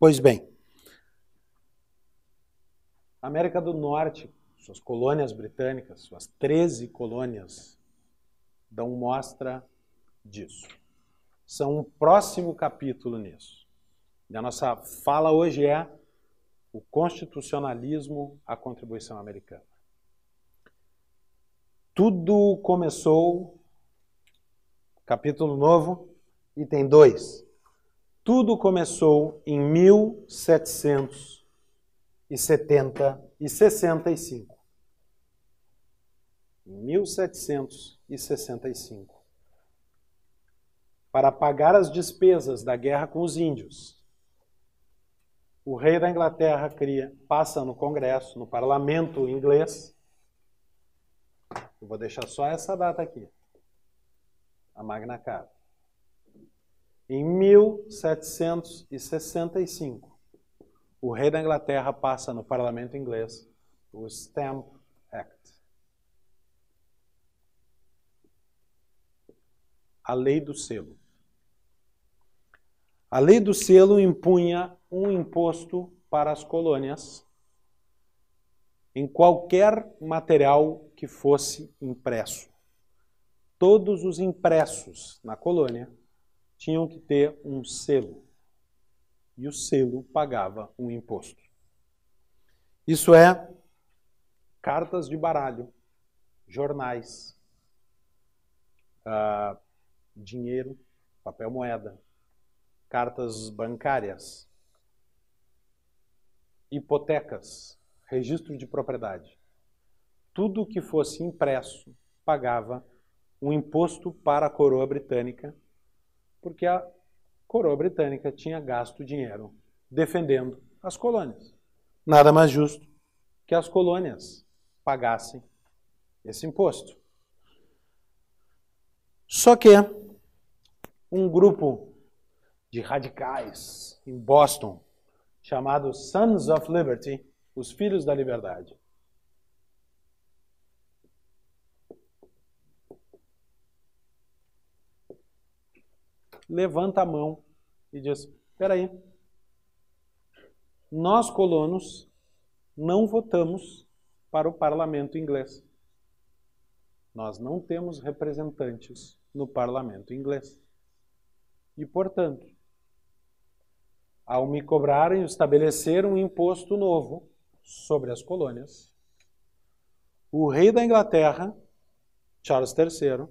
Pois bem, América do Norte, suas colônias britânicas, suas 13 colônias, dão mostra disso. São um próximo capítulo nisso. E a nossa fala hoje é o constitucionalismo, a contribuição americana. Tudo começou, capítulo novo, item 2. Tudo começou em 1770 e 65. Em 1765. Para pagar as despesas da guerra com os índios, o rei da Inglaterra cria, passa no Congresso, no parlamento inglês. Eu vou deixar só essa data aqui. A Magna Carta. Em 1765, o rei da Inglaterra passa no parlamento inglês o Stamp Act. A lei do selo. A lei do selo impunha um imposto para as colônias em qualquer material que fosse impresso. Todos os impressos na colônia tinham que ter um selo. E o selo pagava um imposto. Isso é cartas de baralho, jornais, uh, dinheiro, papel moeda, cartas bancárias, hipotecas, registro de propriedade. Tudo que fosse impresso pagava um imposto para a coroa britânica porque a coroa britânica tinha gasto dinheiro defendendo as colônias. Nada mais justo que as colônias pagassem esse imposto. Só que um grupo de radicais em Boston, chamado Sons of Liberty, os Filhos da Liberdade, levanta a mão e diz: Espera aí, nós colonos não votamos para o parlamento inglês. Nós não temos representantes no parlamento inglês. E, portanto, ao me cobrarem estabelecer um imposto novo sobre as colônias, o rei da Inglaterra, Charles III,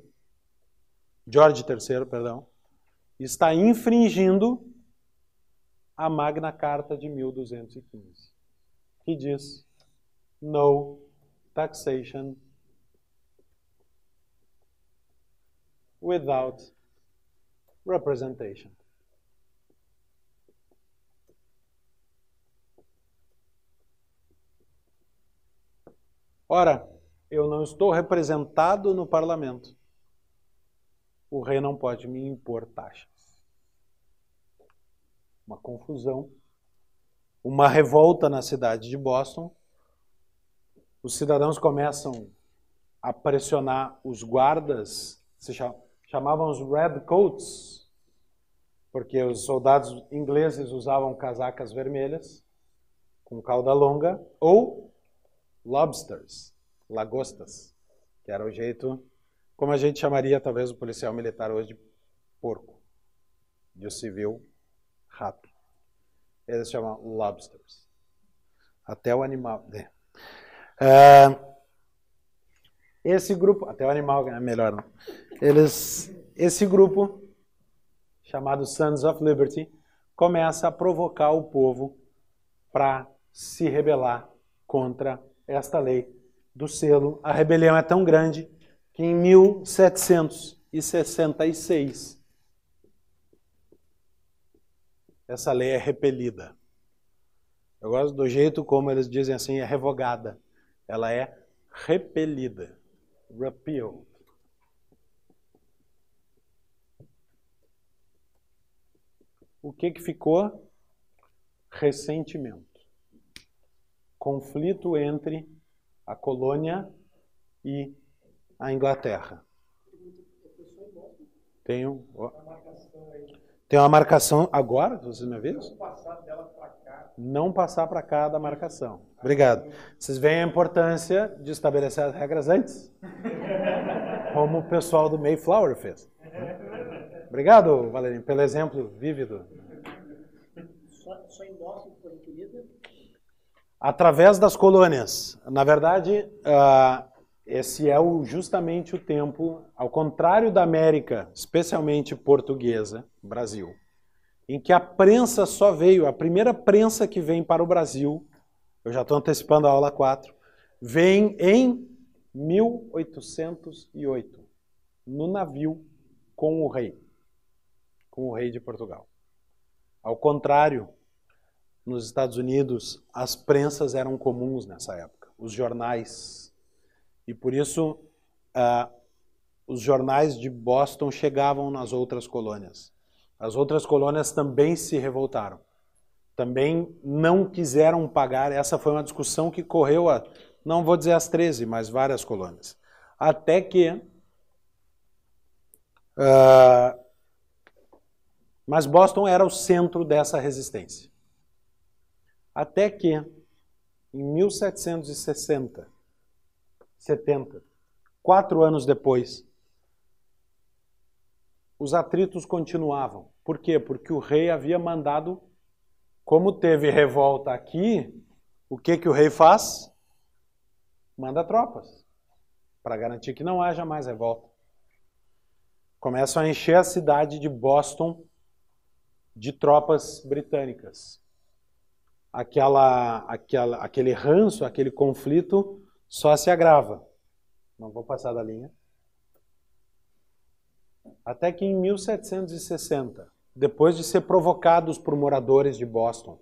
George III, perdão, está infringindo a Magna Carta de 1215, que diz: no taxation without representation. Ora, eu não estou representado no parlamento o rei não pode me impor taxas. Uma confusão, uma revolta na cidade de Boston. Os cidadãos começam a pressionar os guardas, se chamavam os Red Coats, porque os soldados ingleses usavam casacas vermelhas com cauda longa, ou lobsters, lagostas, que era o jeito como a gente chamaria talvez o policial militar hoje de porco, e o civil rato. Eles chamam lobsters. Até o animal. Uh, esse grupo, até o animal é melhor não. Eles, esse grupo chamado Sons of Liberty começa a provocar o povo para se rebelar contra esta lei do selo. A rebelião é tão grande em 1766 essa lei é repelida. Eu gosto do jeito como eles dizem assim, é revogada. Ela é repelida. Repealed. O que, que ficou? Ressentimento. Conflito entre a colônia e a Inglaterra. Tem, um, ó, tem uma marcação agora, vocês me viram? não passar para cá da marcação. Obrigado. Vocês veem a importância de estabelecer as regras antes? Como o pessoal do Mayflower fez. Obrigado, Valerinho, pelo exemplo vívido. Só, só em Boston foi requerida? Através das colônias. Na verdade, uh, esse é o, justamente o tempo, ao contrário da América, especialmente portuguesa, Brasil, em que a prensa só veio, a primeira prensa que vem para o Brasil, eu já estou antecipando a aula 4, vem em 1808, no navio com o rei, com o rei de Portugal. Ao contrário, nos Estados Unidos, as prensas eram comuns nessa época, os jornais. E por isso, uh, os jornais de Boston chegavam nas outras colônias. As outras colônias também se revoltaram. Também não quiseram pagar. Essa foi uma discussão que correu a, não vou dizer as 13, mas várias colônias. Até que. Uh, mas Boston era o centro dessa resistência. Até que, em 1760, 70, quatro anos depois, os atritos continuavam. Por quê? Porque o rei havia mandado, como teve revolta aqui, o que, que o rei faz? Manda tropas para garantir que não haja mais revolta. Começam a encher a cidade de Boston de tropas britânicas. Aquela, aquela, aquele ranço, aquele conflito só se agrava. Não vou passar da linha. Até que em 1760, depois de ser provocados por moradores de Boston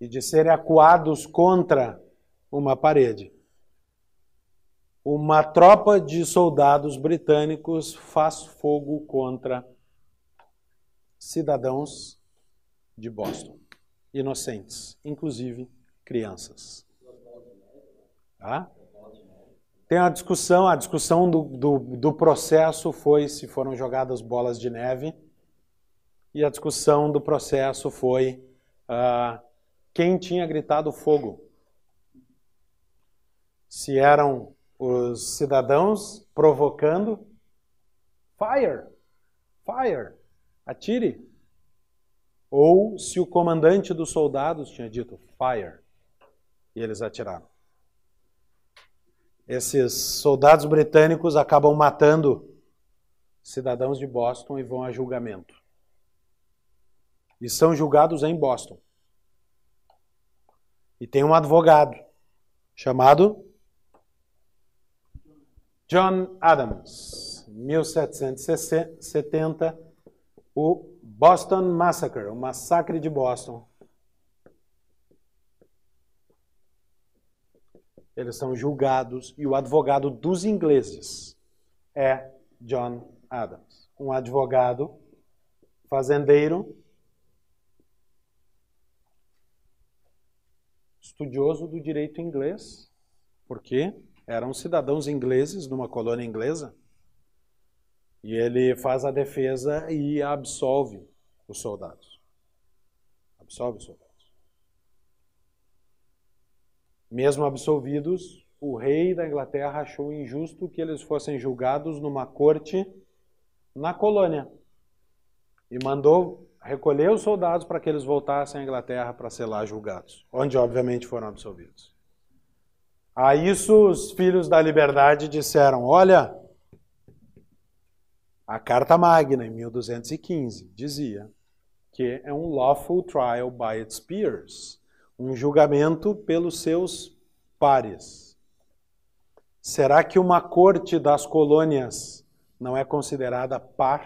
e de serem acuados contra uma parede, uma tropa de soldados britânicos faz fogo contra cidadãos de Boston, inocentes, inclusive crianças. Ah? Tem uma discussão, a discussão do, do, do processo foi se foram jogadas bolas de neve, e a discussão do processo foi uh, quem tinha gritado fogo. Se eram os cidadãos provocando fire, fire, atire, ou se o comandante dos soldados tinha dito fire e eles atiraram esses soldados britânicos acabam matando cidadãos de Boston e vão a julgamento. E são julgados em Boston. E tem um advogado chamado John Adams, 1770, o Boston Massacre, o massacre de Boston. Eles são julgados e o advogado dos ingleses é John Adams, um advogado fazendeiro, estudioso do direito inglês, porque eram cidadãos ingleses numa colônia inglesa. E ele faz a defesa e absolve os soldados. Absolve os soldados. Mesmo absolvidos, o rei da Inglaterra achou injusto que eles fossem julgados numa corte na colônia e mandou recolher os soldados para que eles voltassem à Inglaterra para ser lá julgados, onde obviamente foram absolvidos. A isso os filhos da liberdade disseram: Olha, a Carta Magna, em 1215, dizia que é um lawful trial by its peers um julgamento pelos seus pares. Será que uma corte das colônias não é considerada par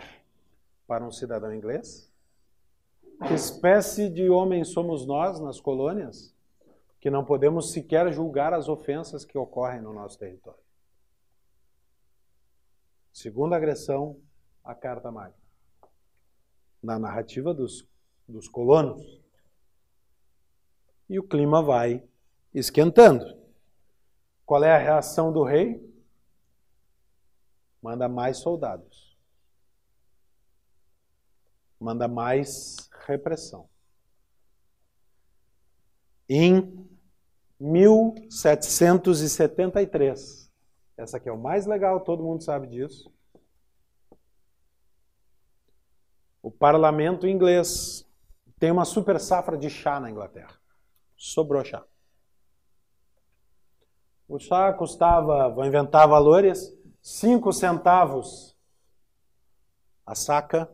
para um cidadão inglês? Que espécie de homem somos nós nas colônias que não podemos sequer julgar as ofensas que ocorrem no nosso território? Segunda agressão à Carta Magna. Na narrativa dos, dos colonos e o clima vai esquentando. Qual é a reação do rei? Manda mais soldados. Manda mais repressão. Em 1773. Essa aqui é o mais legal, todo mundo sabe disso. O parlamento inglês tem uma super safra de chá na Inglaterra. Sobrou chá. O chá custava, vou inventar valores, 5 centavos a saca.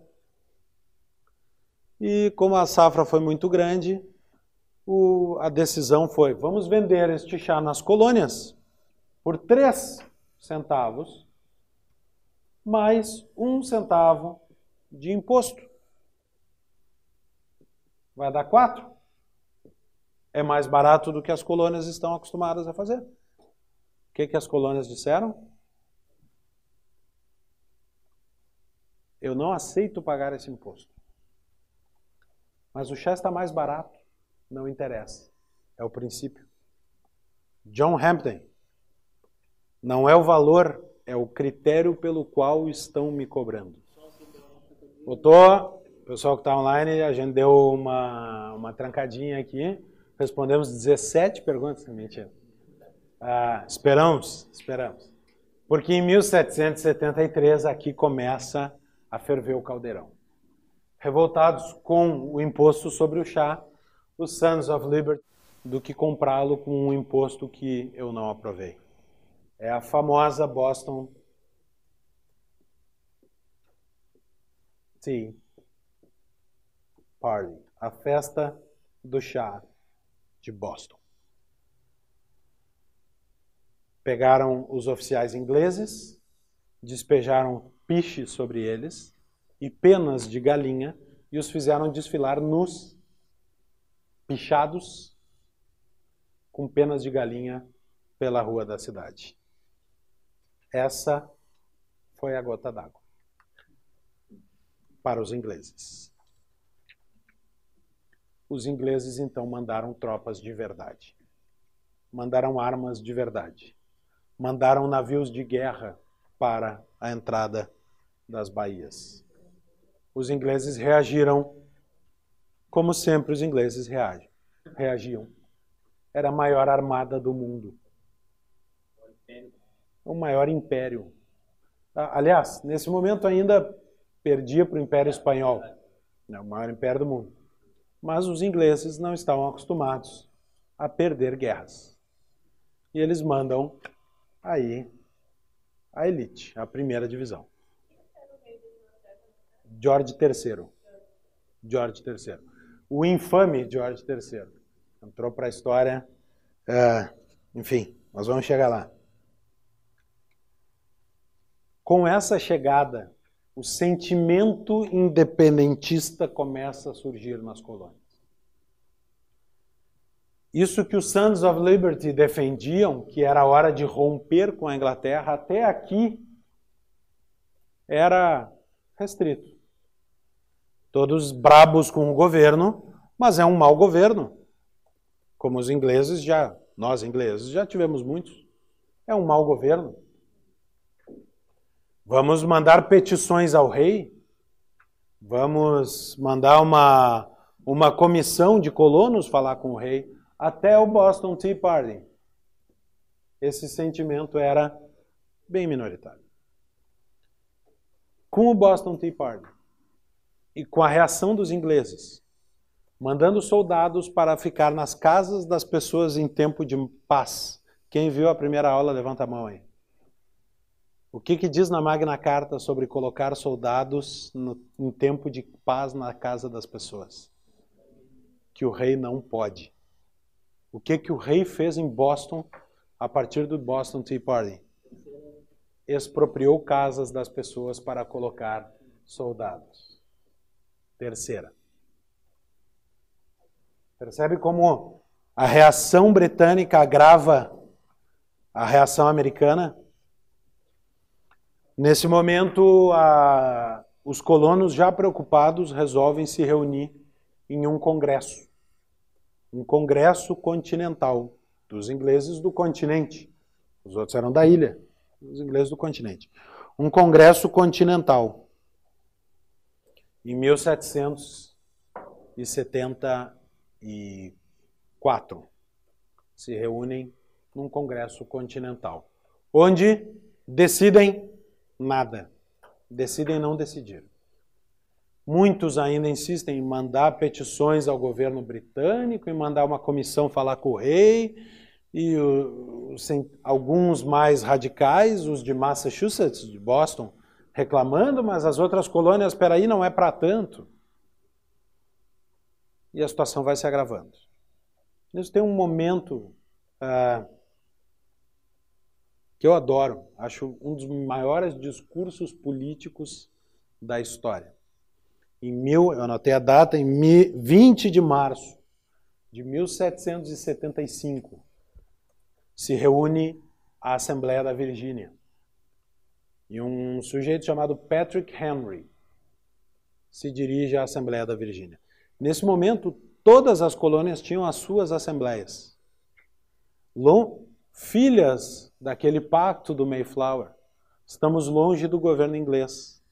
E como a safra foi muito grande, o, a decisão foi: vamos vender este chá nas colônias por 3 centavos, mais um centavo de imposto. Vai dar 4. É mais barato do que as colônias estão acostumadas a fazer. O que, que as colônias disseram? Eu não aceito pagar esse imposto. Mas o chá está mais barato, não interessa. É o princípio. John Hampton. Não é o valor, é o critério pelo qual estão me cobrando. Botou, pessoal que está online, a gente deu uma, uma trancadinha aqui. Respondemos 17 perguntas. Mentira. Ah, esperamos, esperamos. Porque em 1773 aqui começa a ferver o caldeirão. Revoltados com o imposto sobre o chá, os Sons of Liberty do que comprá-lo com um imposto que eu não aprovei. É a famosa Boston Tea Party, a festa do chá de Boston pegaram os oficiais ingleses, despejaram piche sobre eles e penas de galinha e os fizeram desfilar nus, pichados, com penas de galinha pela rua da cidade. Essa foi a gota d'água para os ingleses. Os ingleses então mandaram tropas de verdade. Mandaram armas de verdade mandaram navios de guerra para a entrada das baías. Os ingleses reagiram como sempre os ingleses reagem, reagiam. Era a maior armada do mundo. O maior império. Ah, aliás, nesse momento ainda perdia para o Império Espanhol, né, o maior império do mundo. Mas os ingleses não estavam acostumados a perder guerras. E eles mandam aí a elite, a primeira divisão. George III. George III. O infame George III. Entrou para a história. É, enfim, nós vamos chegar lá. Com essa chegada, o sentimento independentista começa a surgir nas colônias. Isso que os Sons of Liberty defendiam, que era hora de romper com a Inglaterra, até aqui era restrito. Todos brabos com o governo, mas é um mau governo. Como os ingleses já, nós ingleses já tivemos muitos. É um mau governo. Vamos mandar petições ao rei? Vamos mandar uma, uma comissão de colonos falar com o rei? até o Boston Tea Party. Esse sentimento era bem minoritário. Com o Boston Tea Party e com a reação dos ingleses, mandando soldados para ficar nas casas das pessoas em tempo de paz. Quem viu a primeira aula, levanta a mão aí. O que, que diz na Magna Carta sobre colocar soldados no, em tempo de paz na casa das pessoas? Que o rei não pode. O que, que o rei fez em Boston a partir do Boston Tea Party? Expropriou casas das pessoas para colocar soldados. Terceira. Percebe como a reação britânica agrava a reação americana? Nesse momento, a, os colonos já preocupados resolvem se reunir em um congresso um congresso continental dos ingleses do continente. Os outros eram da ilha, os ingleses do continente. Um congresso continental. Em 1774. quatro se reúnem num congresso continental, onde decidem nada, decidem não decidir. Muitos ainda insistem em mandar petições ao governo britânico, em mandar uma comissão falar com o rei, e alguns mais radicais, os de Massachusetts, de Boston, reclamando, mas as outras colônias, espera aí, não é para tanto. E a situação vai se agravando. Isso tem um momento uh, que eu adoro, acho um dos maiores discursos políticos da história. Em mil, eu anotei a data, em 20 de março de 1775, se reúne a Assembleia da Virgínia. E um sujeito chamado Patrick Henry se dirige à Assembleia da Virgínia. Nesse momento, todas as colônias tinham as suas assembleias. Filhas daquele pacto do Mayflower, estamos longe do governo inglês.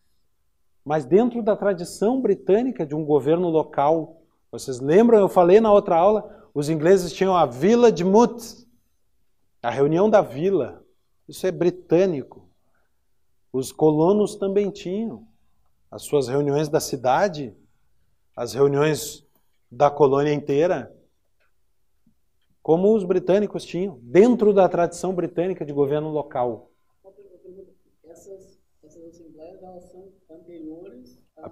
Mas dentro da tradição britânica de um governo local, vocês lembram, eu falei na outra aula, os ingleses tinham a Vila de Moot, a reunião da vila. Isso é britânico. Os colonos também tinham as suas reuniões da cidade, as reuniões da colônia inteira, como os britânicos tinham, dentro da tradição britânica de governo local. Essas, essas assembleias elas são anteriores a,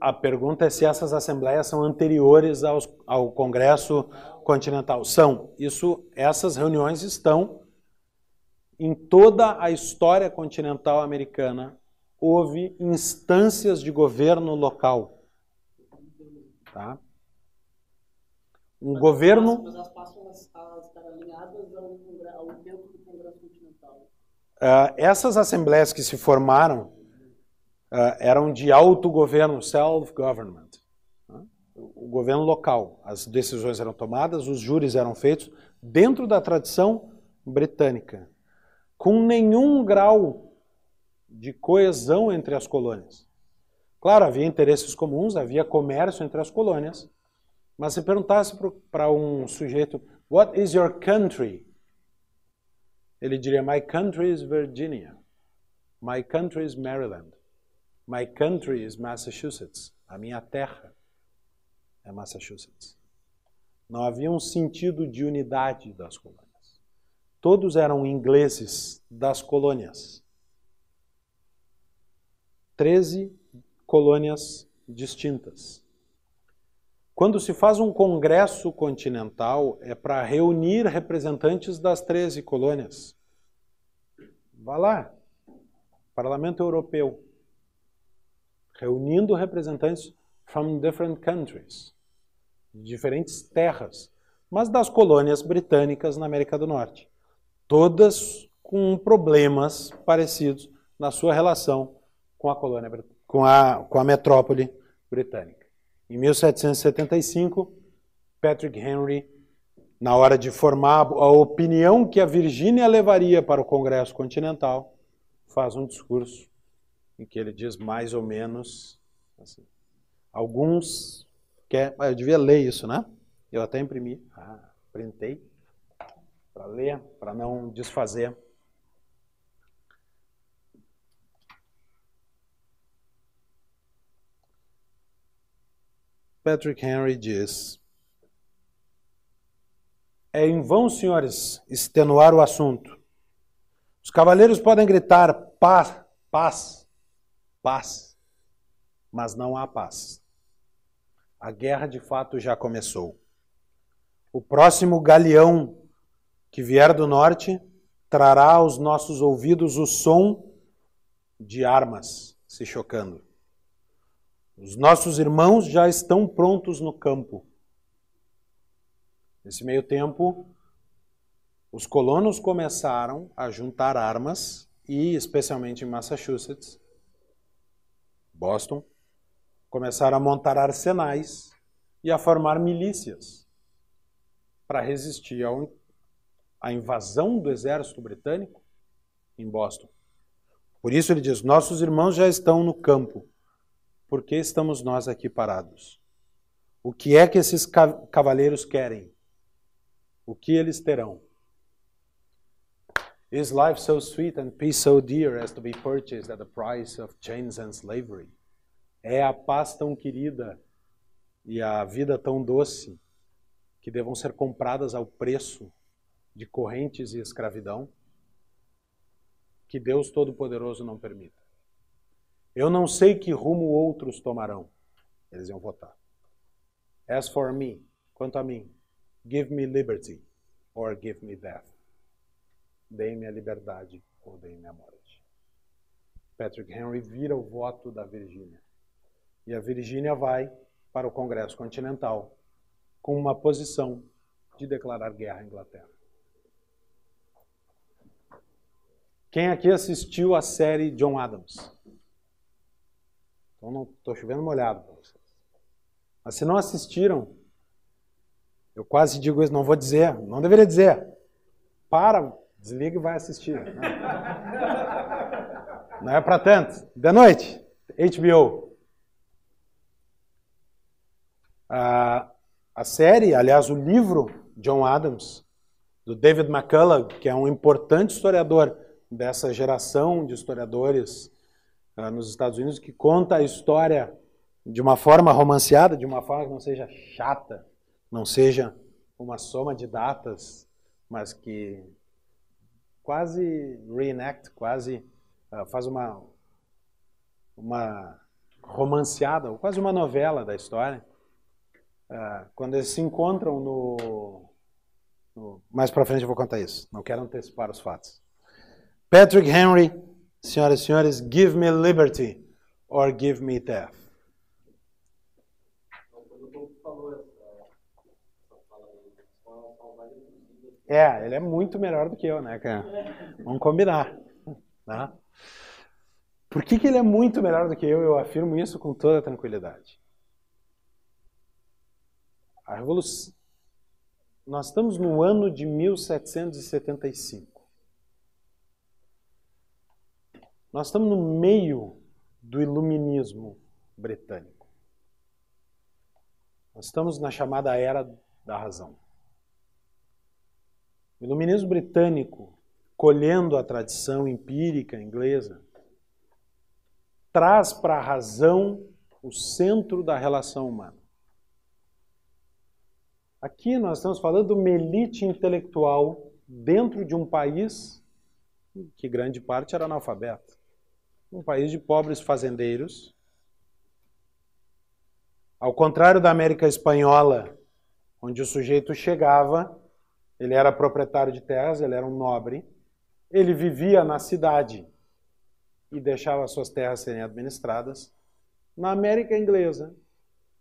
a pergunta é se essas assembleias são anteriores aos, ao Congresso Continental. São. Isso, essas reuniões estão em toda a história continental americana. Houve instâncias de governo local. Tá? Um mas governo. Mas elas passam alinhadas ao, ao tempo do Congresso Continental. Uh, essas assembleias que se formaram uh, eram de autogoverno, self-government. Uh, o governo local. As decisões eram tomadas, os júris eram feitos dentro da tradição britânica, com nenhum grau de coesão entre as colônias. Claro, havia interesses comuns, havia comércio entre as colônias, mas se perguntasse para um sujeito, What is your country? Ele diria, My country is Virginia. My country is Maryland. My country is Massachusetts. A minha terra é Massachusetts. Não havia um sentido de unidade das colônias. Todos eram ingleses das colônias. Treze colônias distintas. Quando se faz um congresso continental, é para reunir representantes das 13 colônias. Vá lá, Parlamento Europeu, reunindo representantes from different countries, de diferentes terras, mas das colônias britânicas na América do Norte, todas com problemas parecidos na sua relação com a colônia com a, com a metrópole britânica. Em 1775, Patrick Henry, na hora de formar a opinião que a Virgínia levaria para o Congresso Continental, faz um discurso em que ele diz mais ou menos assim. Alguns quer, eu devia ler isso, né? Eu até imprimi, ah, printei para ler, para não desfazer. Patrick Henry diz: É em vão, senhores, extenuar o assunto. Os cavaleiros podem gritar paz, paz, paz, mas não há paz. A guerra de fato já começou. O próximo galeão que vier do norte trará aos nossos ouvidos o som de armas se chocando. Os nossos irmãos já estão prontos no campo. Nesse meio tempo, os colonos começaram a juntar armas e, especialmente em Massachusetts, Boston, começaram a montar arsenais e a formar milícias para resistir ao, à invasão do exército britânico em Boston. Por isso ele diz: nossos irmãos já estão no campo. Por que estamos nós aqui parados? O que é que esses cavaleiros querem? O que eles terão? Is life so sweet and peace so dear as to be purchased at the price of chains and slavery? É a paz tão querida e a vida tão doce que devam ser compradas ao preço de correntes e escravidão? Que Deus Todo-Poderoso não permita. Eu não sei que rumo outros tomarão. Eles iam votar. As for me, quanto a mim, give me liberty or give me death. Dei-me a liberdade ou dei-me a morte. Patrick Henry vira o voto da Virgínia. E a Virgínia vai para o Congresso Continental com uma posição de declarar guerra à Inglaterra. Quem aqui assistiu a série John Adams? Então não estou chovendo molhado para vocês. Mas se não assistiram, eu quase digo isso, não vou dizer, não deveria dizer. Para, desliga e vai assistir. Não, não é para tanto. De noite, HBO. A, a série, aliás, o livro John Adams, do David McCullough, que é um importante historiador dessa geração de historiadores nos Estados Unidos, que conta a história de uma forma romanceada, de uma forma que não seja chata, não seja uma soma de datas, mas que quase reenact, quase uh, faz uma, uma romanceada, ou quase uma novela da história. Uh, quando eles se encontram no, no mais para frente eu vou contar isso. Não quero antecipar os fatos. Patrick Henry, senhoras e senhores, give me liberty or give me death. É, ele é muito melhor do que eu, né, cara? Vamos combinar. Né? Por que, que ele é muito melhor do que eu? Eu afirmo isso com toda tranquilidade. A revolução. Nós estamos no ano de 1775. Nós estamos no meio do iluminismo britânico. Nós estamos na chamada Era da Razão. O iluminismo britânico, colhendo a tradição empírica inglesa, traz para a razão o centro da relação humana. Aqui nós estamos falando de uma elite intelectual dentro de um país que grande parte era analfabeto um país de pobres fazendeiros. Ao contrário da América Espanhola, onde o sujeito chegava, ele era proprietário de terras, ele era um nobre, ele vivia na cidade e deixava suas terras serem administradas. Na América Inglesa,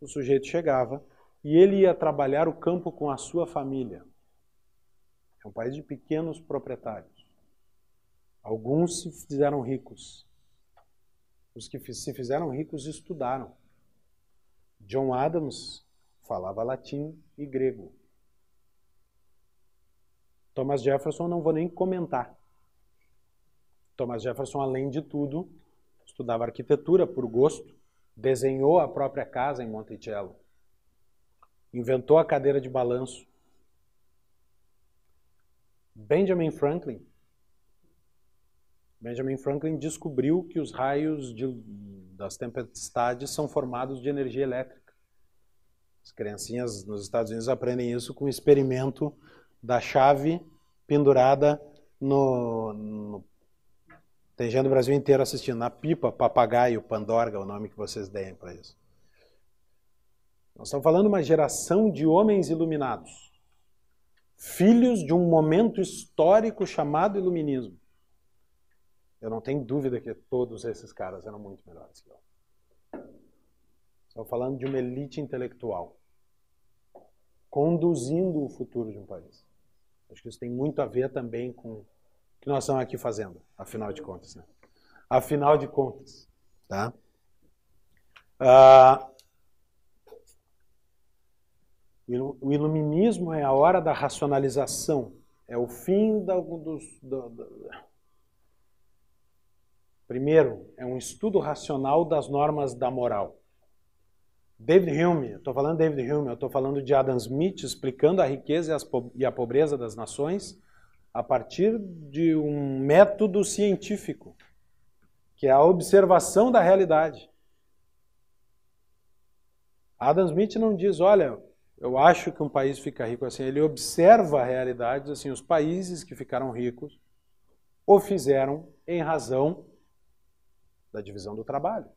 o sujeito chegava e ele ia trabalhar o campo com a sua família. É um país de pequenos proprietários. Alguns se fizeram ricos, os que se fizeram ricos estudaram. John Adams falava latim e grego. Thomas Jefferson não vou nem comentar. Thomas Jefferson, além de tudo, estudava arquitetura por gosto, desenhou a própria casa em Monticello, inventou a cadeira de balanço. Benjamin Franklin Benjamin Franklin descobriu que os raios de, das tempestades são formados de energia elétrica. As criancinhas nos Estados Unidos aprendem isso com o experimento da chave pendurada no, no tem gente do Brasil inteiro assistindo na pipa, papagaio, pandorga, o nome que vocês deem para isso. Nós estamos falando de uma geração de homens iluminados, filhos de um momento histórico chamado iluminismo. Eu não tenho dúvida que todos esses caras eram muito melhores que eu. Estou falando de uma elite intelectual conduzindo o futuro de um país. Acho que isso tem muito a ver também com o que nós estamos aqui fazendo, afinal de contas. Né? Afinal de contas. Tá? Ah, o iluminismo é a hora da racionalização, é o fim da, dos, do, do, Primeiro, é um estudo racional das normas da moral. David Hume, estou falando de David Hume, eu estou falando de Adam Smith explicando a riqueza e a pobreza das nações a partir de um método científico, que é a observação da realidade. Adam Smith não diz, olha, eu acho que um país fica rico assim. Ele observa a realidade, assim, os países que ficaram ricos o fizeram em razão da divisão do trabalho,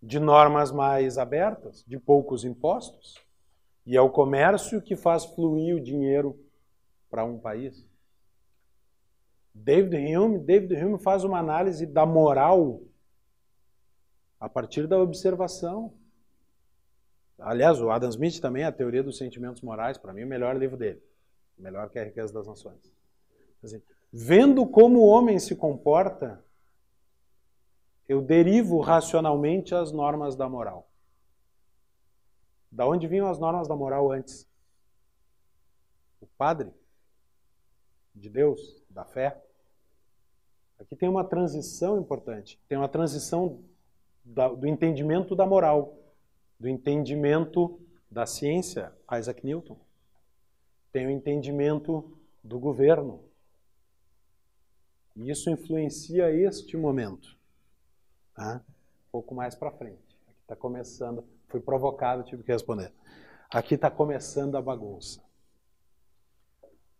de normas mais abertas, de poucos impostos, e é o comércio que faz fluir o dinheiro para um país. David Hume, David Hume faz uma análise da moral a partir da observação. Aliás, o Adam Smith também, a teoria dos sentimentos morais, para mim, é o melhor livro dele. Melhor que a riqueza das nações. Assim, vendo como o homem se comporta, eu derivo racionalmente as normas da moral. Da onde vinham as normas da moral antes? O padre? de Deus, da fé. Aqui tem uma transição importante. Tem uma transição do entendimento da moral, do entendimento da ciência, Isaac Newton. Tem o entendimento do governo. E isso influencia este momento. Tá? Um pouco mais para frente. Aqui está começando. Fui provocado, tive que responder. Aqui está começando a bagunça.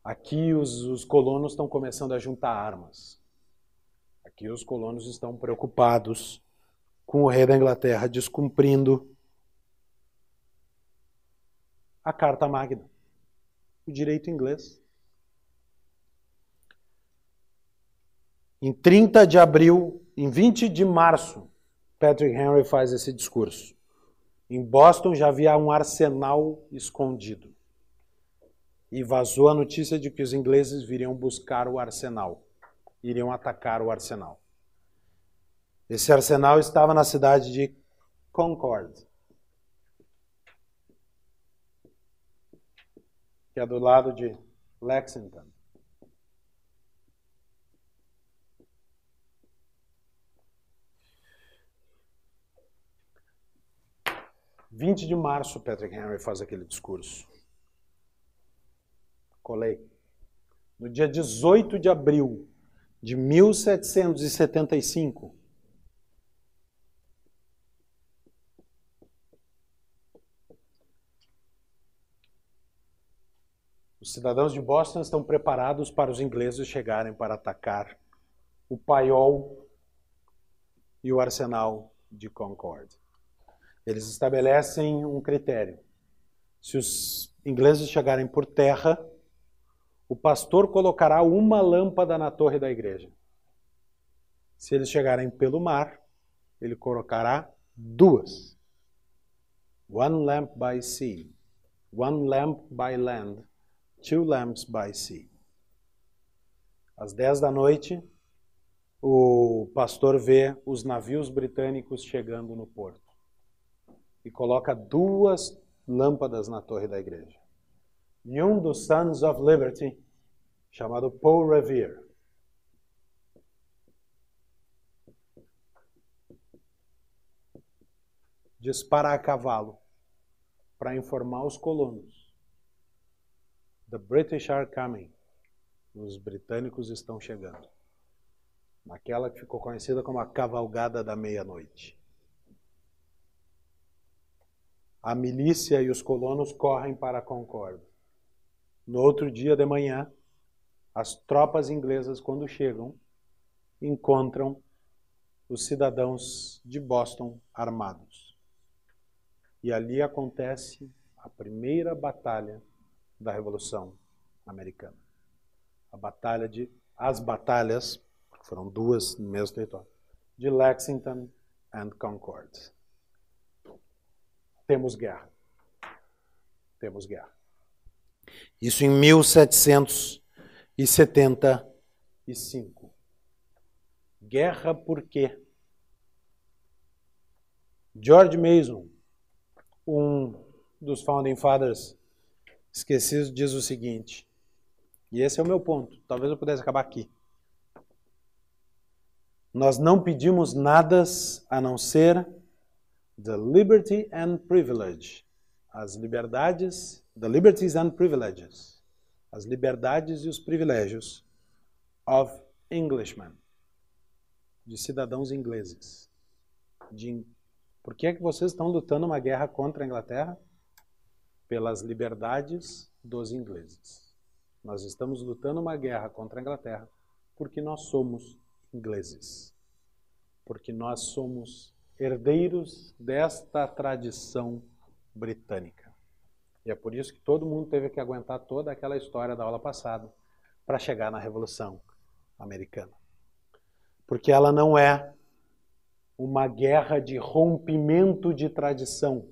Aqui os, os colonos estão começando a juntar armas. Aqui os colonos estão preocupados com o rei da Inglaterra descumprindo a Carta Magna, o direito inglês. Em 30 de abril, em 20 de março, Patrick Henry faz esse discurso. Em Boston já havia um arsenal escondido e vazou a notícia de que os ingleses viriam buscar o arsenal, iriam atacar o arsenal. Esse arsenal estava na cidade de Concord, que é do lado de Lexington. Vinte de março, Patrick Henry faz aquele discurso. Colei. No dia 18 de abril de 1775, Os cidadãos de Boston estão preparados para os ingleses chegarem para atacar o paiol e o arsenal de Concord. Eles estabelecem um critério. Se os ingleses chegarem por terra, o pastor colocará uma lâmpada na torre da igreja. Se eles chegarem pelo mar, ele colocará duas. One lamp by sea, one lamp by land, two lamps by sea. Às 10 da noite, o pastor vê os navios britânicos chegando no porto e coloca duas lâmpadas na torre da igreja e um dos Sons of Liberty, chamado Paul Revere. Dispara a cavalo para informar os colonos. The British are coming. Os britânicos estão chegando. Naquela que ficou conhecida como a cavalgada da meia-noite. A milícia e os colonos correm para a Concórdia. No outro dia de manhã, as tropas inglesas, quando chegam, encontram os cidadãos de Boston armados. E ali acontece a primeira batalha da Revolução Americana. A batalha de as batalhas, foram duas no mesmo território, de Lexington and Concord. Temos guerra. Temos guerra. Isso em 1775. Guerra por quê? George Mason, um dos Founding Fathers esquecidos, diz o seguinte, e esse é o meu ponto, talvez eu pudesse acabar aqui. Nós não pedimos nada a não ser The liberty and privilege. As liberdades, the liberties and privileges. As liberdades e os privilégios of Englishmen. De cidadãos ingleses. De, por que é que vocês estão lutando uma guerra contra a Inglaterra? Pelas liberdades dos ingleses. Nós estamos lutando uma guerra contra a Inglaterra porque nós somos ingleses. Porque nós somos herdeiros desta tradição britânica. E é por isso que todo mundo teve que aguentar toda aquela história da aula passada para chegar na Revolução Americana. Porque ela não é uma guerra de rompimento de tradição.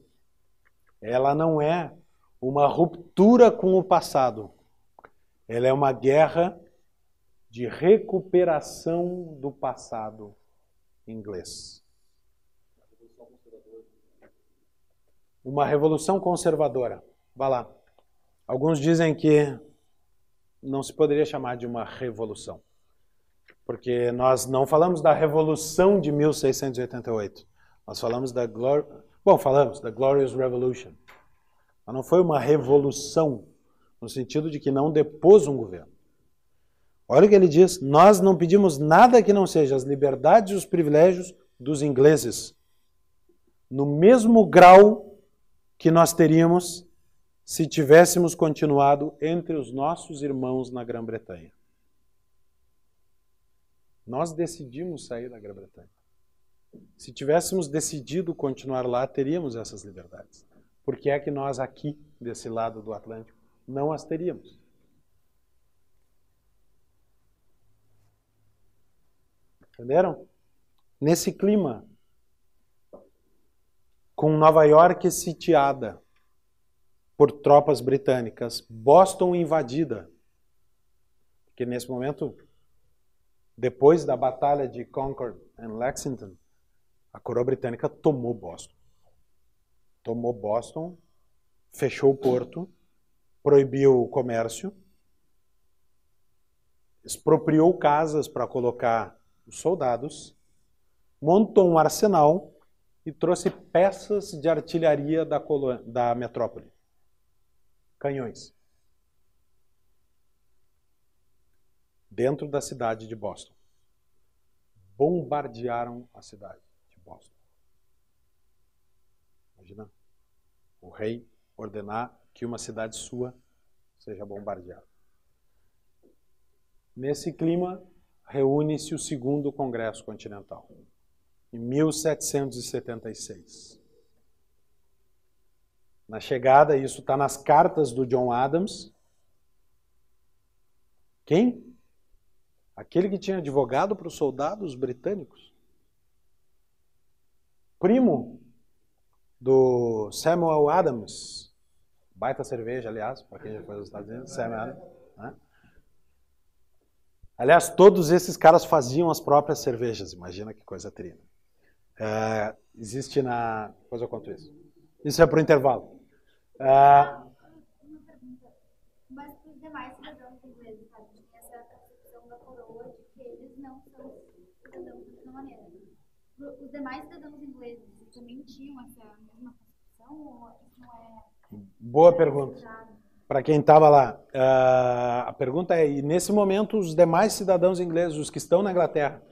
Ela não é uma ruptura com o passado. Ela é uma guerra de recuperação do passado inglês. Uma revolução conservadora. Vá lá. Alguns dizem que não se poderia chamar de uma revolução. Porque nós não falamos da revolução de 1688. Nós falamos da glor... Bom, falamos da Glorious Revolution. Mas não foi uma revolução no sentido de que não depôs um governo. Olha o que ele diz: nós não pedimos nada que não seja as liberdades e os privilégios dos ingleses, no mesmo grau que nós teríamos se tivéssemos continuado entre os nossos irmãos na Grã-Bretanha. Nós decidimos sair da Grã-Bretanha. Se tivéssemos decidido continuar lá, teríamos essas liberdades. Por que é que nós aqui, desse lado do Atlântico, não as teríamos? Entenderam? Nesse clima, com Nova York sitiada por tropas britânicas, Boston invadida, porque nesse momento, depois da batalha de Concord e Lexington, a coroa britânica tomou Boston. Tomou Boston, fechou o porto, proibiu o comércio, expropriou casas para colocar os soldados, montou um arsenal e trouxe peças de artilharia da, da metrópole. Canhões. Dentro da cidade de Boston. Bombardearam a cidade de Boston. Imagina o rei ordenar que uma cidade sua seja bombardeada. Nesse clima, reúne-se o segundo Congresso Continental, em 1776. Na chegada, isso está nas cartas do John Adams. Quem? Aquele que tinha advogado para os soldados britânicos. Primo do Samuel Adams. Baita cerveja, aliás, para quem já foi aos Estados Unidos. Samuel Adams. Né? Aliás, todos esses caras faziam as próprias cervejas, imagina que coisa trina. É, existe na. Depois eu conto isso. Isso é para o intervalo. É... Mas os demais cidadãos ingleses, a gente tem essa da coroa de que eles não são cidadãos da mesma maneira. Os demais cidadãos ingleses também tinham essa mesma ou não é. Boa pergunta para quem estava lá. Uh, a pergunta é: e nesse momento, os demais cidadãos ingleses, os que estão na Inglaterra,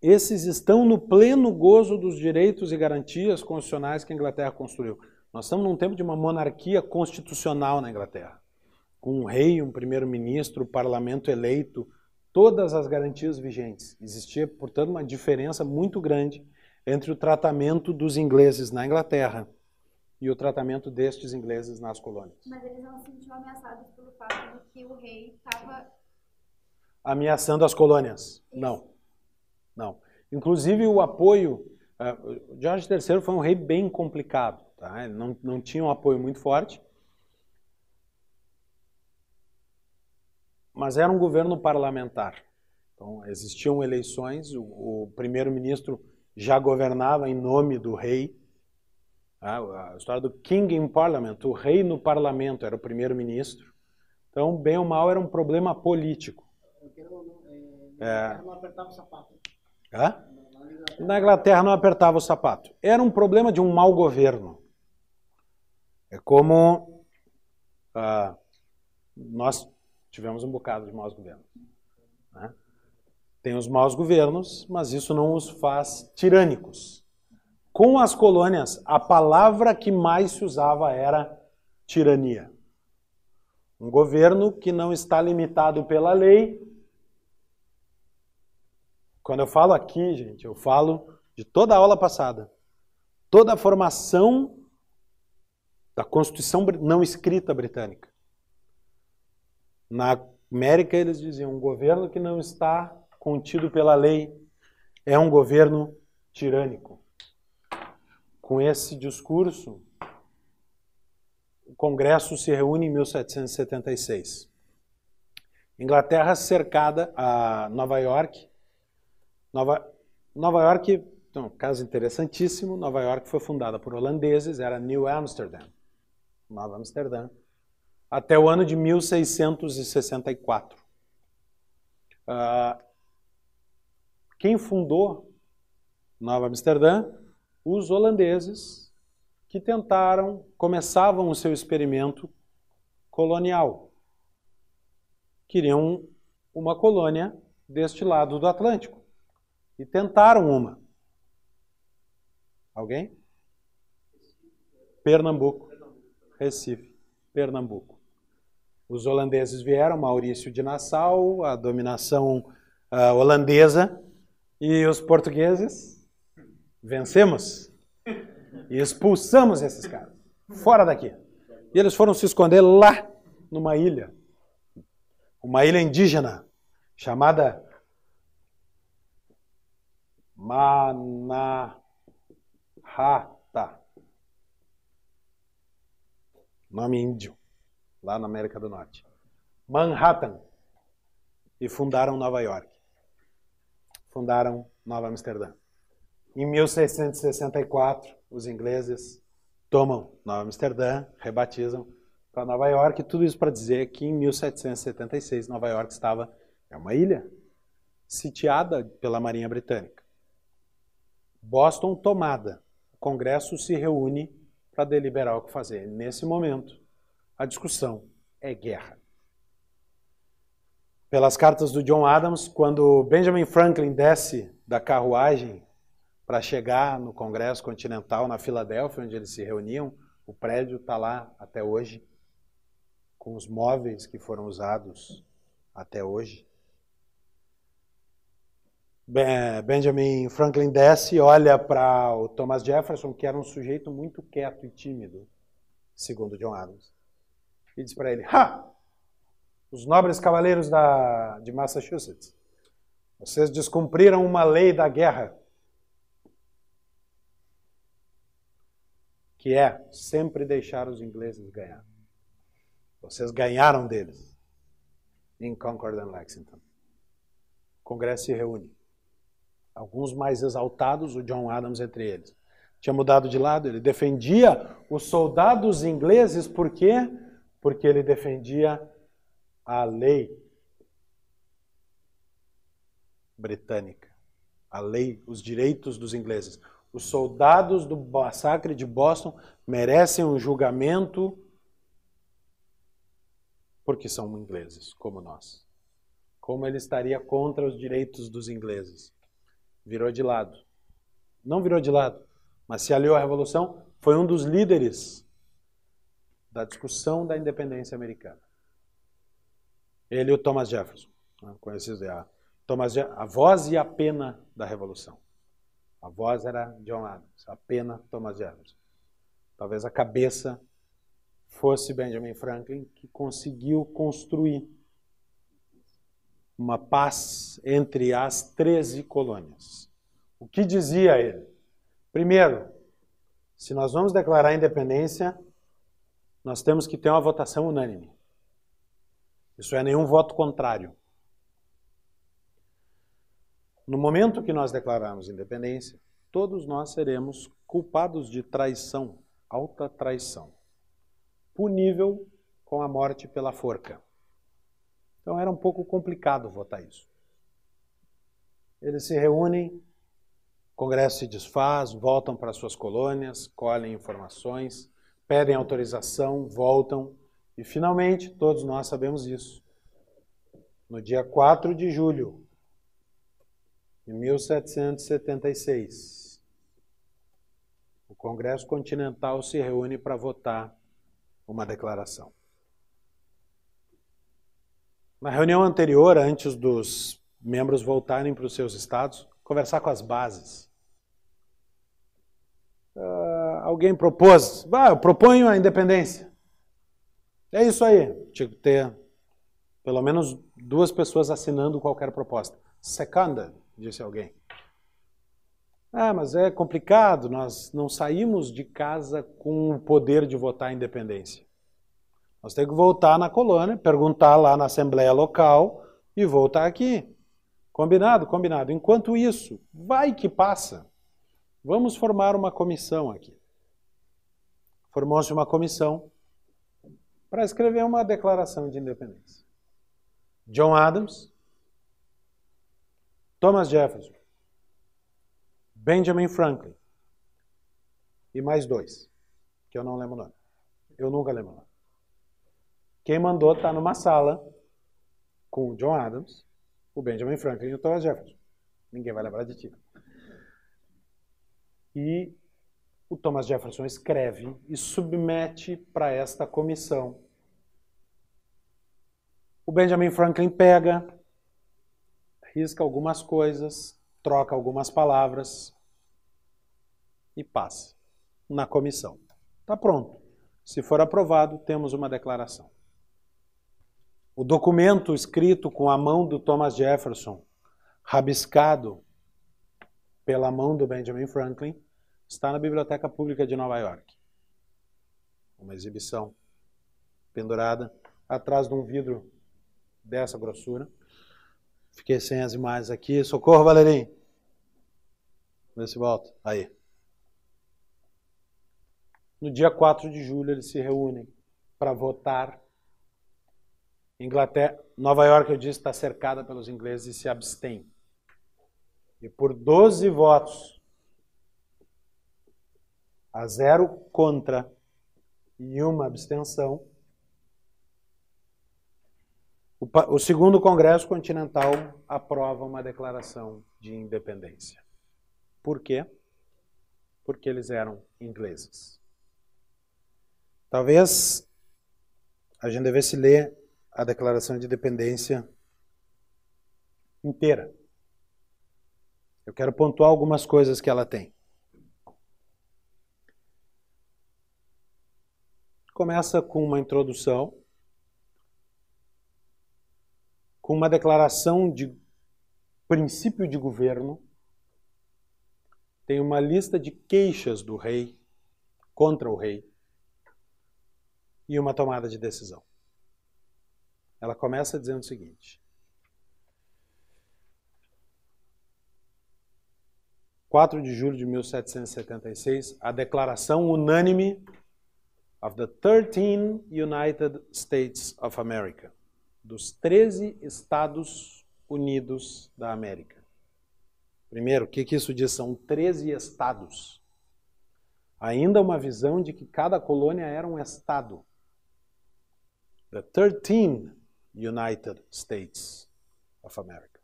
esses estão no pleno gozo dos direitos e garantias constitucionais que a Inglaterra construiu. Nós estamos num tempo de uma monarquia constitucional na Inglaterra, com um rei, um primeiro-ministro, parlamento eleito, todas as garantias vigentes. Existia, portanto, uma diferença muito grande entre o tratamento dos ingleses na Inglaterra e o tratamento destes ingleses nas colônias. Mas eles não se sentiam ameaçados pelo fato de que o rei estava ameaçando as colônias? Isso. Não, não. Inclusive o apoio, uh, Jorge III foi um rei bem complicado, tá? Ele não, não tinha um apoio muito forte, mas era um governo parlamentar. Então existiam eleições, o, o primeiro-ministro já governava em nome do rei a história do King in Parliament, o rei no parlamento era o primeiro-ministro. Então, bem ou mal, era um problema político. É, é... não apertar o sapato. Hã? Na Inglaterra não apertava o sapato. Era um problema de um mau governo. É como ah, nós tivemos um bocado de maus governos. Né? Tem os maus governos, mas isso não os faz tirânicos. Com as colônias, a palavra que mais se usava era tirania. Um governo que não está limitado pela lei. Quando eu falo aqui, gente, eu falo de toda a aula passada. Toda a formação da Constituição não escrita britânica. Na América, eles diziam: um governo que não está contido pela lei é um governo tirânico. Com esse discurso, o Congresso se reúne em 1776. Inglaterra cercada a Nova York. Nova, Nova York, então, caso interessantíssimo, Nova York foi fundada por holandeses, era New Amsterdam, Nova Amsterdã, até o ano de 1664. Uh, ah, quem fundou Nova Amsterdã? Os holandeses que tentaram, começavam o seu experimento colonial. Queriam uma colônia deste lado do Atlântico. E tentaram uma. Alguém? Pernambuco. Recife. Pernambuco. Os holandeses vieram, Maurício de Nassau, a dominação uh, holandesa, e os portugueses vencemos e expulsamos esses caras fora daqui. E eles foram se esconder lá numa ilha, uma ilha indígena chamada Manahata. Nome índio, lá na América do Norte. Manhattan. E fundaram Nova York. Fundaram Nova Amsterdã. Em 1664, os ingleses tomam Nova Amsterdã, rebatizam para Nova York, tudo isso para dizer que em 1776 Nova York estava é uma ilha sitiada pela Marinha Britânica. Boston tomada. O Congresso se reúne para deliberar o que fazer. Nesse momento, a discussão é guerra. Pelas cartas do John Adams, quando Benjamin Franklin desce da carruagem para chegar no Congresso Continental na Filadélfia, onde eles se reuniam. O prédio está lá até hoje, com os móveis que foram usados até hoje. Benjamin Franklin desce, olha para o Thomas Jefferson, que era um sujeito muito quieto e tímido, segundo John Adams, e diz para ele: Ha! Os nobres cavaleiros da, de Massachusetts, vocês descumpriram uma lei da guerra que é sempre deixar os ingleses ganhar. Vocês ganharam deles em Concord and Lexington. O Congresso se reúne. Alguns mais exaltados, o John Adams entre eles. Tinha mudado de lado, ele defendia os soldados ingleses, por quê? Porque ele defendia a lei britânica, a lei, os direitos dos ingleses. Os soldados do massacre de Boston merecem um julgamento porque são ingleses, como nós. Como ele estaria contra os direitos dos ingleses? Virou de lado. Não virou de lado, mas se aliou à Revolução, foi um dos líderes da discussão da independência americana. Ele e o Thomas Jefferson, né, conhecidos a Thomas a voz e a pena da Revolução. A voz era John Adams, a pena Thomas Jefferson. Talvez a cabeça fosse Benjamin Franklin, que conseguiu construir uma paz entre as 13 colônias. O que dizia ele? Primeiro, se nós vamos declarar a independência, nós temos que ter uma votação unânime. Isso é nenhum voto contrário. No momento que nós declararmos independência, todos nós seremos culpados de traição, alta traição, punível com a morte pela forca. Então era um pouco complicado votar isso. Eles se reúnem Congresso se desfaz, voltam para suas colônias, colhem informações, pedem autorização, voltam e finalmente, todos nós sabemos isso. No dia 4 de julho de 1776, o Congresso Continental se reúne para votar uma declaração. Na reunião anterior, antes dos membros voltarem para os seus estados, conversar com as bases uh, alguém propôs, ah, eu proponho a independência. É isso aí. Tinha que ter pelo menos duas pessoas assinando qualquer proposta. Secunda, disse alguém. Ah, mas é complicado, nós não saímos de casa com o poder de votar a independência. Nós temos que voltar na colônia, perguntar lá na Assembleia Local e voltar aqui. Combinado? Combinado. Enquanto isso, vai que passa. Vamos formar uma comissão aqui. Formou-se uma comissão para escrever uma declaração de independência. John Adams, Thomas Jefferson, Benjamin Franklin e mais dois, que eu não lembro o nome. Eu nunca lembro o nome. Quem mandou está numa sala com o John Adams, o Benjamin Franklin e o Thomas Jefferson. Ninguém vai lembrar de ti. E o Thomas Jefferson escreve e submete para esta comissão. O Benjamin Franklin pega, risca algumas coisas, troca algumas palavras e passa na comissão. Está pronto. Se for aprovado, temos uma declaração. O documento escrito com a mão do Thomas Jefferson, rabiscado pela mão do Benjamin Franklin, está na Biblioteca Pública de Nova York. Uma exibição pendurada atrás de um vidro dessa grossura. Fiquei sem as imagens aqui. Socorro, Valerinho. Vê se volta. Aí. No dia 4 de julho, eles se reúnem para votar. Inglaterra, Nova York, eu disse, está cercada pelos ingleses e se abstém. E por 12 votos a zero contra e uma abstenção, o, o segundo Congresso Continental aprova uma declaração de independência. Por quê? Porque eles eram ingleses. Talvez a gente devesse ler a Declaração de Independência inteira. Eu quero pontuar algumas coisas que ela tem. Começa com uma introdução, com uma declaração de princípio de governo, tem uma lista de queixas do rei contra o rei e uma tomada de decisão. Ela começa dizendo o seguinte: 4 de julho de 1776, a declaração unânime of the 13 United States of America, dos 13 Estados Unidos da América. Primeiro, o que, que isso diz? São 13 estados. Ainda uma visão de que cada colônia era um estado. The 13 United States of America.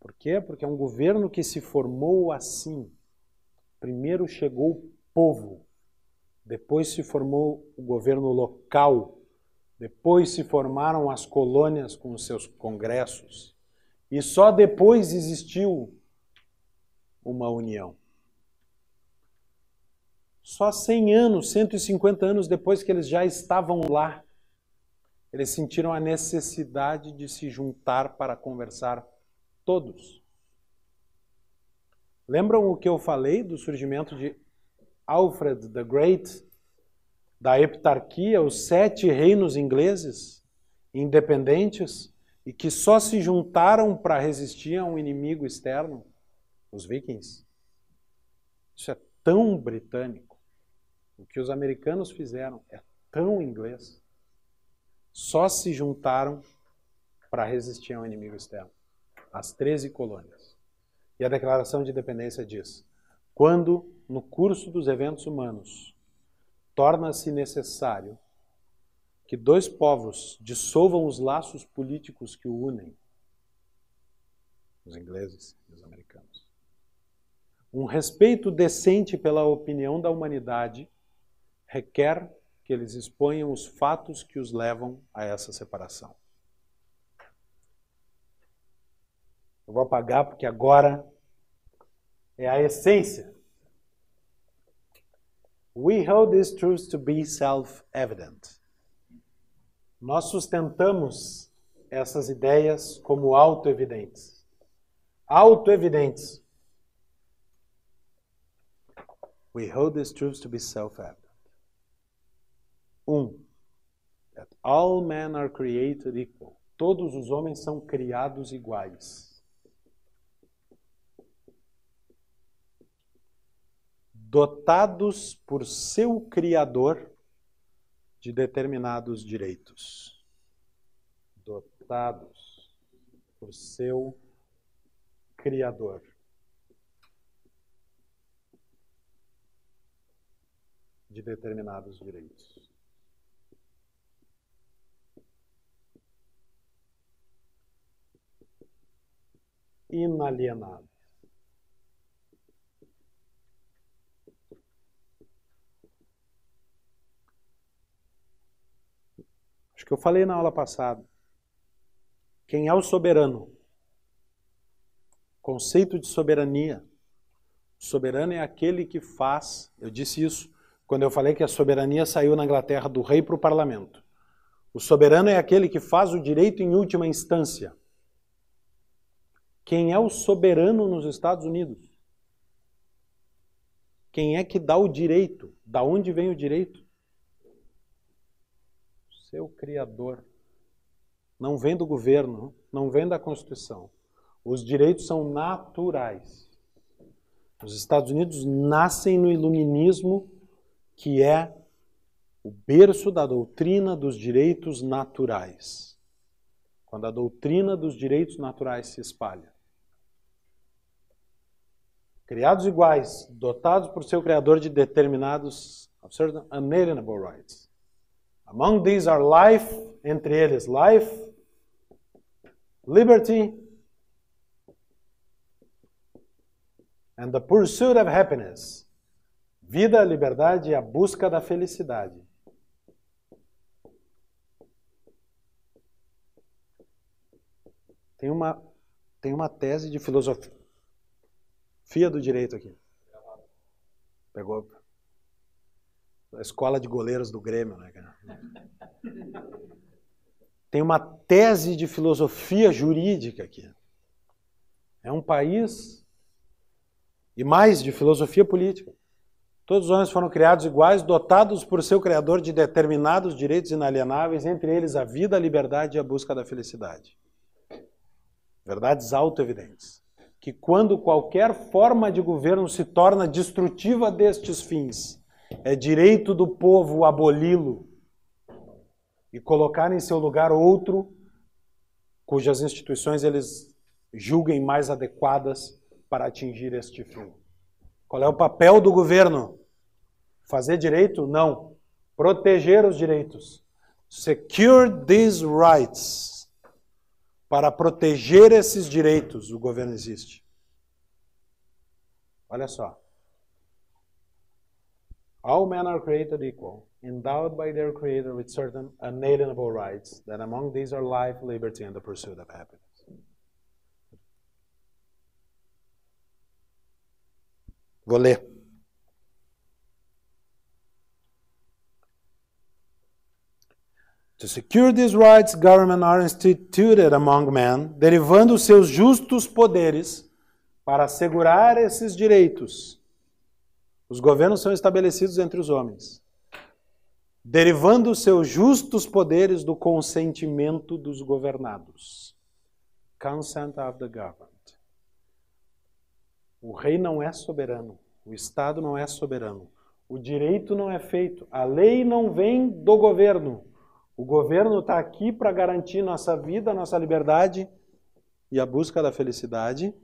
Por quê? Porque é um governo que se formou assim. Primeiro chegou o povo, depois se formou o governo local, depois se formaram as colônias com os seus congressos, e só depois existiu uma união. Só 100 anos, 150 anos depois que eles já estavam lá, eles sentiram a necessidade de se juntar para conversar Todos. Lembram o que eu falei do surgimento de Alfred the Great, da heptarquia, os sete reinos ingleses independentes e que só se juntaram para resistir a um inimigo externo? Os vikings. Isso é tão britânico. O que os americanos fizeram é tão inglês. Só se juntaram para resistir a um inimigo externo as 13 colônias. E a Declaração de Independência diz: quando, no curso dos eventos humanos, torna-se necessário que dois povos dissolvam os laços políticos que o unem, os ingleses e os americanos. Um respeito decente pela opinião da humanidade requer que eles exponham os fatos que os levam a essa separação. Eu vou apagar porque agora é a essência. We hold these truths to be self-evident. Nós sustentamos essas ideias como autoevidentes. Autoevidentes. We hold these truths to be self-evident. Um, that all men are created equal. Todos os homens são criados iguais. Dotados por seu Criador de determinados direitos. Dotados por seu Criador. De determinados direitos. Inalienáveis. Acho que eu falei na aula passada. Quem é o soberano? Conceito de soberania. Soberano é aquele que faz. Eu disse isso quando eu falei que a soberania saiu na Inglaterra do rei para o parlamento. O soberano é aquele que faz o direito em última instância. Quem é o soberano nos Estados Unidos? Quem é que dá o direito? Da onde vem o direito? seu Criador. Não vem do governo, não vem da Constituição. Os direitos são naturais. Os Estados Unidos nascem no iluminismo, que é o berço da doutrina dos direitos naturais. Quando a doutrina dos direitos naturais se espalha. Criados iguais, dotados por seu Criador de determinados unalienable rights. Among these are life, entre eles, life, liberty, and the pursuit of happiness. Vida, liberdade e a busca da felicidade. Tem uma, tem uma tese de filosofia do direito aqui. Pegou? a escola de goleiros do Grêmio, né, cara? Tem uma tese de filosofia jurídica aqui. É um país e mais de filosofia política. Todos os homens foram criados iguais, dotados por seu Criador de determinados direitos inalienáveis, entre eles a vida, a liberdade e a busca da felicidade. Verdades autoevidentes. Que quando qualquer forma de governo se torna destrutiva destes fins, é direito do povo aboli-lo e colocar em seu lugar outro cujas instituições eles julguem mais adequadas para atingir este fim. Qual é o papel do governo? Fazer direito? Não. Proteger os direitos. Secure these rights. Para proteger esses direitos, o governo existe. Olha só. All men are created equal, endowed by their Creator with certain unalienable rights, that among these are life, liberty, and the pursuit of happiness. Vou ler. To secure these rights, government are instituted among men, derivando seus justos poderes para assegurar esses direitos os governos são estabelecidos entre os homens, derivando seus justos poderes do consentimento dos governados. Consent of the governed. O rei não é soberano, o Estado não é soberano, o direito não é feito, a lei não vem do governo. O governo está aqui para garantir nossa vida, nossa liberdade e a busca da felicidade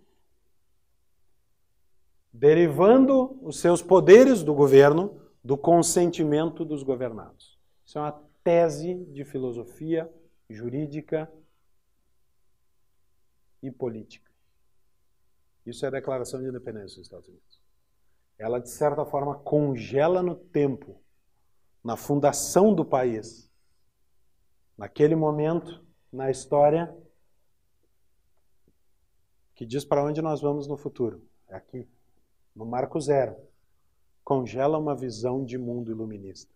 derivando os seus poderes do governo do consentimento dos governados. Isso é uma tese de filosofia jurídica e política. Isso é a Declaração de Independência dos Estados Unidos. Ela, de certa forma, congela no tempo, na fundação do país, naquele momento na história que diz para onde nós vamos no futuro. É aqui, no marco zero. Congela uma visão de mundo iluminista.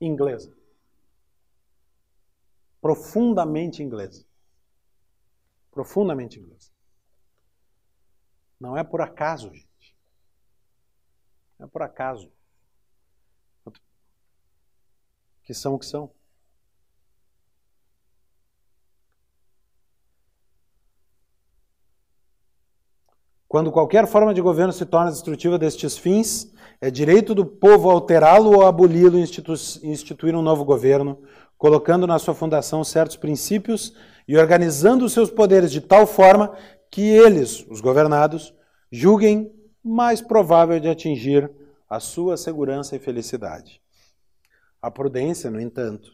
Inglesa. Profundamente inglesa. Profundamente inglesa. Não é por acaso, gente. É por acaso. Que são o que são. Quando qualquer forma de governo se torna destrutiva destes fins, é direito do povo alterá-lo ou aboli-lo e institu instituir um novo governo, colocando na sua fundação certos princípios e organizando os seus poderes de tal forma que eles, os governados, julguem mais provável de atingir a sua segurança e felicidade. A prudência, no entanto,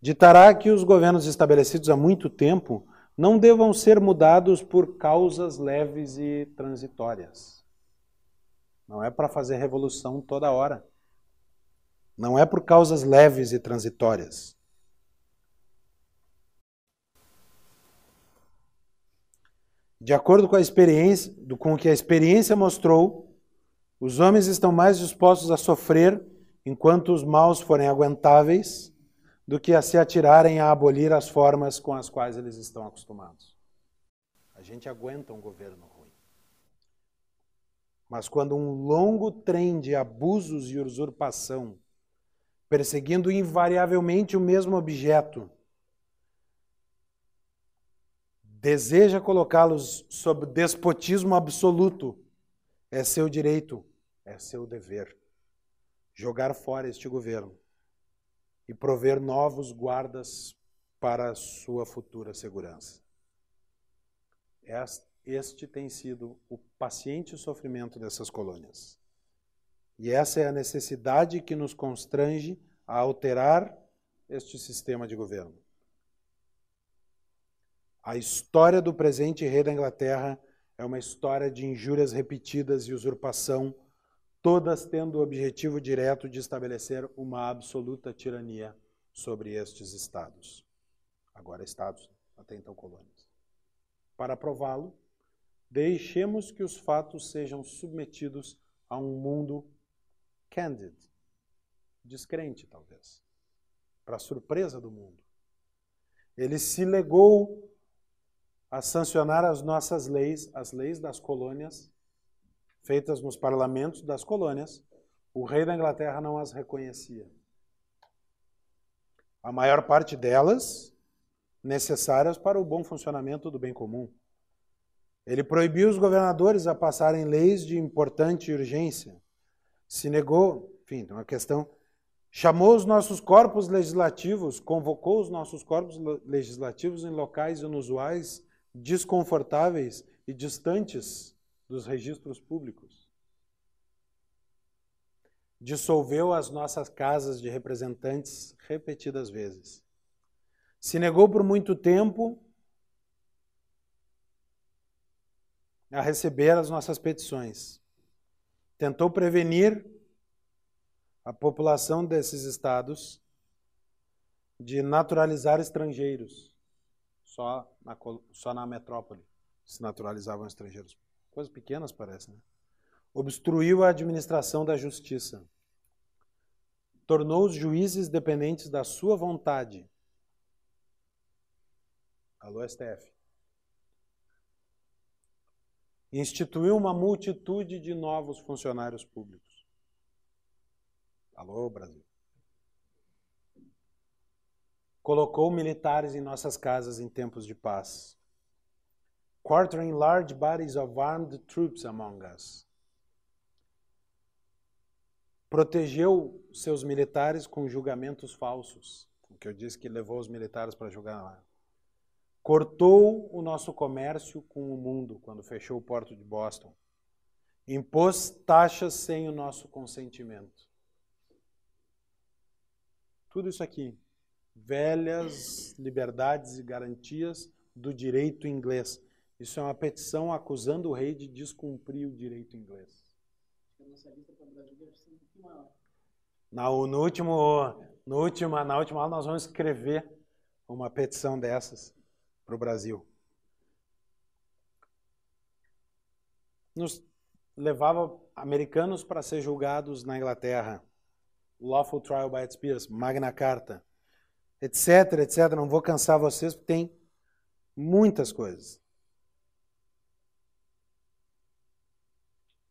ditará que os governos estabelecidos há muito tempo não devam ser mudados por causas leves e transitórias. Não é para fazer revolução toda hora. Não é por causas leves e transitórias. De acordo com a experiência, com o que a experiência mostrou, os homens estão mais dispostos a sofrer enquanto os maus forem aguentáveis do que a se atirarem a abolir as formas com as quais eles estão acostumados. A gente aguenta um governo ruim. Mas quando um longo trem de abusos e usurpação, perseguindo invariavelmente o mesmo objeto, deseja colocá-los sob despotismo absoluto, é seu direito, é seu dever jogar fora este governo e prover novos guardas para a sua futura segurança. Este tem sido o paciente sofrimento dessas colônias. E essa é a necessidade que nos constrange a alterar este sistema de governo. A história do presente rei da Inglaterra é uma história de injúrias repetidas e usurpação todas tendo o objetivo direto de estabelecer uma absoluta tirania sobre estes estados. Agora estados, até então colônias. Para prová-lo, deixemos que os fatos sejam submetidos a um mundo candid, descrente talvez, para surpresa do mundo. Ele se legou a sancionar as nossas leis, as leis das colônias, feitas nos parlamentos das colônias, o rei da Inglaterra não as reconhecia. A maior parte delas necessárias para o bom funcionamento do bem comum. Ele proibiu os governadores a passarem leis de importante urgência. Se negou, enfim, uma questão. Chamou os nossos corpos legislativos, convocou os nossos corpos legislativos em locais inusuais, desconfortáveis e distantes dos registros públicos. Dissolveu as nossas casas de representantes repetidas vezes. Se negou por muito tempo a receber as nossas petições. Tentou prevenir a população desses estados de naturalizar estrangeiros. Só na, só na metrópole se naturalizavam estrangeiros. Coisas pequenas parece, né? Obstruiu a administração da justiça. Tornou os juízes dependentes da sua vontade. Alô, STF. Instituiu uma multitude de novos funcionários públicos. Alô, Brasil. Colocou militares em nossas casas em tempos de paz quartering large bodies of armed troops among us. Protegeu seus militares com julgamentos falsos, o que eu disse que levou os militares para julgar lá. cortou o nosso comércio com o mundo quando fechou o porto de Boston, impôs taxas sem o nosso consentimento. Tudo isso aqui, velhas liberdades e garantias do direito inglês. Isso é uma petição acusando o rei de descumprir o direito inglês. Na, no último, no última, na última aula nós vamos escrever uma petição dessas para o Brasil. Nos levava americanos para ser julgados na Inglaterra. Lawful Trial by its Magna Carta, etc, etc. Não vou cansar vocês, porque tem muitas coisas.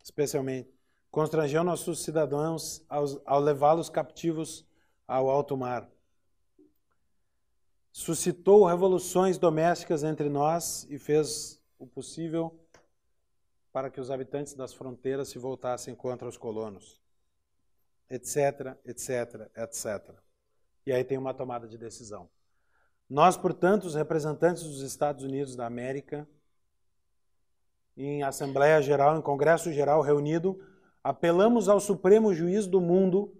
Especialmente, constrangeu nossos cidadãos ao, ao levá-los captivos ao alto mar. Suscitou revoluções domésticas entre nós e fez o possível para que os habitantes das fronteiras se voltassem contra os colonos etc, etc, etc. E aí tem uma tomada de decisão. Nós, portanto, os representantes dos Estados Unidos da América, em Assembleia Geral, em Congresso Geral reunido, apelamos ao Supremo Juiz do mundo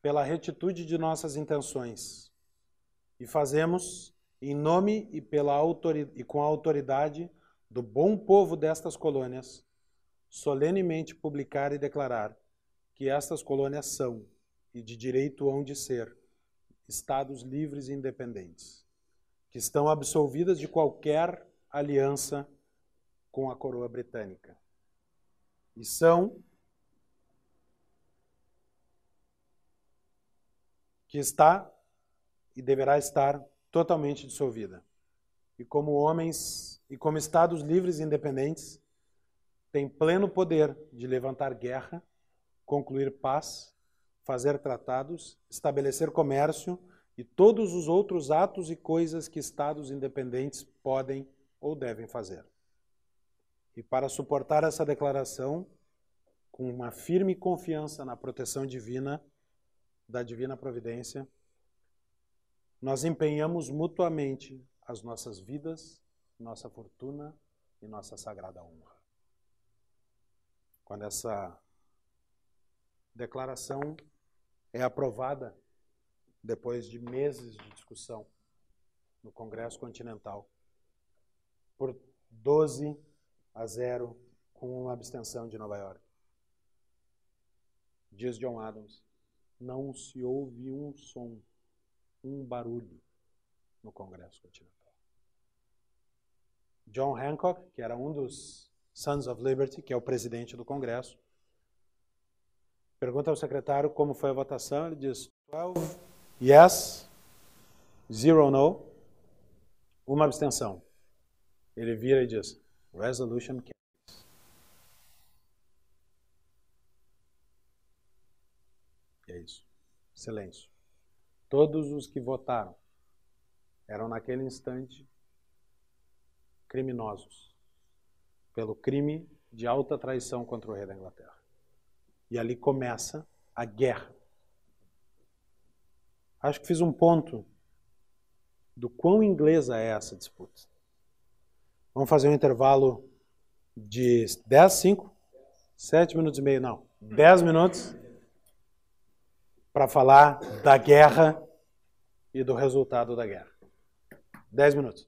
pela retitude de nossas intenções e fazemos em nome e, pela e com a autoridade do bom povo destas colônias solenemente publicar e declarar que estas colônias são, e de direito hão de ser, estados livres e independentes, que estão absolvidas de qualquer aliança com a coroa britânica. E são que está e deverá estar totalmente dissolvida. E como homens e como estados livres e independentes, tem pleno poder de levantar guerra, concluir paz, fazer tratados, estabelecer comércio e todos os outros atos e coisas que estados independentes podem ou devem fazer. E para suportar essa declaração, com uma firme confiança na proteção divina, da divina providência, nós empenhamos mutuamente as nossas vidas, nossa fortuna e nossa sagrada honra quando essa declaração é aprovada depois de meses de discussão no Congresso Continental por 12 a 0 com uma abstenção de Nova York. Diz John Adams, não se ouve um som, um barulho no Congresso Continental. John Hancock, que era um dos Sons of Liberty, que é o presidente do Congresso. Pergunta ao secretário como foi a votação. Ele diz: 12 yes, 0 no, uma abstenção. Ele vira e diz: Resolution carries. É isso. Silêncio. Todos os que votaram eram naquele instante criminosos pelo crime de alta traição contra o rei da Inglaterra. E ali começa a guerra. Acho que fiz um ponto do quão inglesa é essa disputa. Vamos fazer um intervalo de 10, 5, 7 minutos e meio, não, 10 minutos para falar da guerra e do resultado da guerra. 10 minutos.